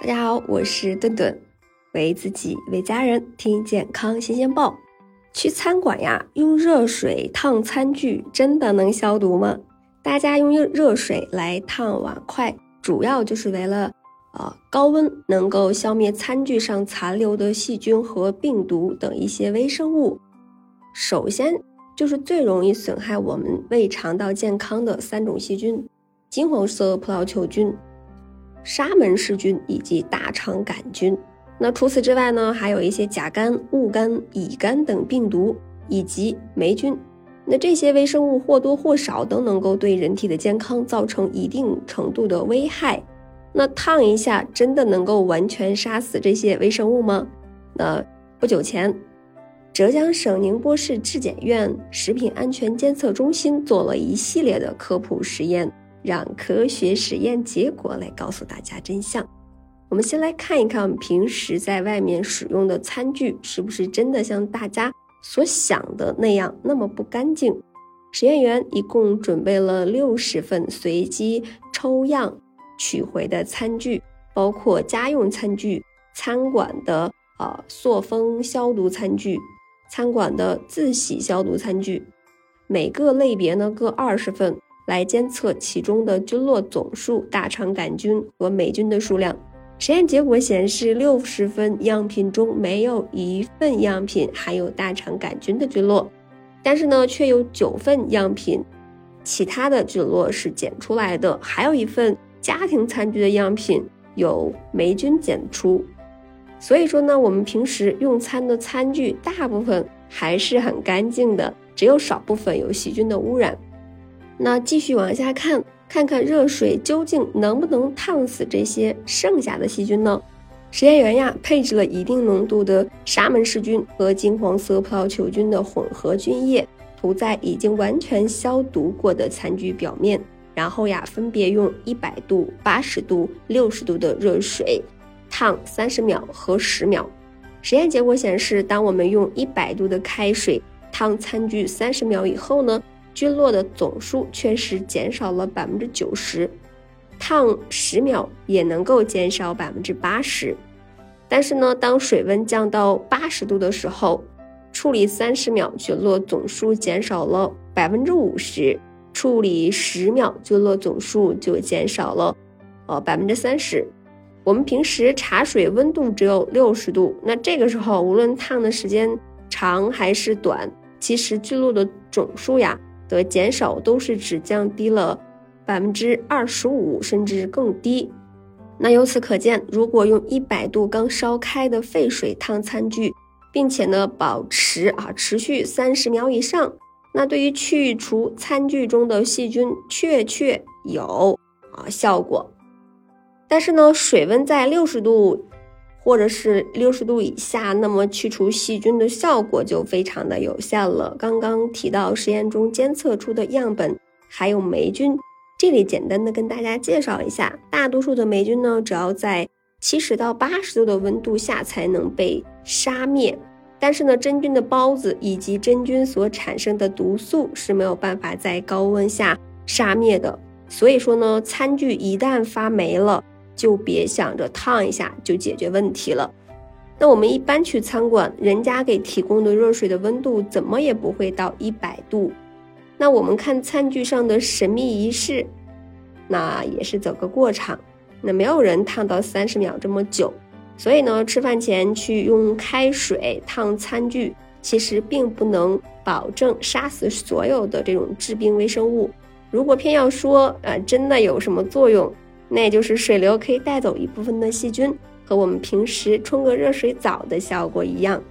大家好，我是顿顿，为自己为家人听健康新鲜报。去餐馆呀，用热水烫餐具真的能消毒吗？大家用热水来烫碗筷，主要就是为了啊高温能够消灭餐具上残留的细菌和病毒等一些微生物。首先就是最容易损害我们胃肠道健康的三种细菌：金黄色葡萄球菌。沙门氏菌以及大肠杆菌。那除此之外呢，还有一些甲肝、戊肝、乙肝等病毒以及霉菌。那这些微生物或多或少都能够对人体的健康造成一定程度的危害。那烫一下真的能够完全杀死这些微生物吗？那不久前，浙江省宁波市质检院食品安全监测中心做了一系列的科普实验。让科学实验结果来告诉大家真相。我们先来看一看，我们平时在外面使用的餐具是不是真的像大家所想的那样那么不干净？实验员一共准备了六十份随机抽样取回的餐具，包括家用餐具、餐馆的呃塑封消毒餐具、餐馆的自洗消毒餐具，每个类别呢各二十份。来监测其中的菌落总数、大肠杆菌和霉菌的数量。实验结果显示，六十份样品中没有一份样品含有大肠杆菌的菌落，但是呢，却有九份样品，其他的菌落是检出来的。还有一份家庭餐具的样品有霉菌检出。所以说呢，我们平时用餐的餐具大部分还是很干净的，只有少部分有细菌的污染。那继续往下看，看看热水究竟能不能烫死这些剩下的细菌呢？实验员呀，配置了一定浓度的沙门氏菌和金黄色葡萄球菌的混合菌液，涂在已经完全消毒过的餐具表面，然后呀，分别用一百度、八十度、六十度的热水烫三十秒和十秒。实验结果显示，当我们用一百度的开水烫餐具三十秒以后呢？菌落的总数确实减少了百分之九十，烫十秒也能够减少百分之八十。但是呢，当水温降到八十度的时候，处理三十秒菌落总数减少了百分之五十，处理十秒菌落总数就减少了呃百分之三十。我们平时茶水温度只有六十度，那这个时候无论烫的时间长还是短，其实菌落的总数呀。的减少都是只降低了百分之二十五，甚至更低。那由此可见，如果用一百度刚烧开的沸水烫餐具，并且呢保持啊持续三十秒以上，那对于去除餐具中的细菌确确有啊效果。但是呢，水温在六十度。或者是六十度以下，那么去除细菌的效果就非常的有限了。刚刚提到实验中监测出的样本还有霉菌，这里简单的跟大家介绍一下，大多数的霉菌呢，只要在七十到八十度的温度下才能被杀灭。但是呢，真菌的孢子以及真菌所产生的毒素是没有办法在高温下杀灭的。所以说呢，餐具一旦发霉了。就别想着烫一下就解决问题了。那我们一般去餐馆，人家给提供的热水的温度怎么也不会到一百度。那我们看餐具上的神秘仪式，那也是走个过场。那没有人烫到三十秒这么久。所以呢，吃饭前去用开水烫餐具，其实并不能保证杀死所有的这种致病微生物。如果偏要说，呃，真的有什么作用？那也就是水流可以带走一部分的细菌，和我们平时冲个热水澡的效果一样。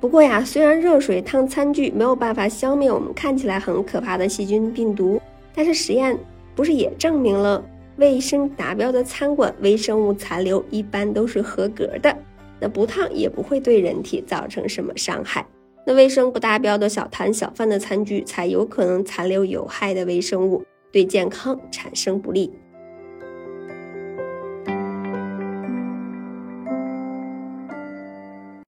不过呀，虽然热水烫餐具没有办法消灭我们看起来很可怕的细菌病毒，但是实验不是也证明了卫生达标的餐馆微生物残留一般都是合格的？那不烫也不会对人体造成什么伤害。那卫生不达标的小摊小贩的餐具才有可能残留有害的微生物，对健康产生不利。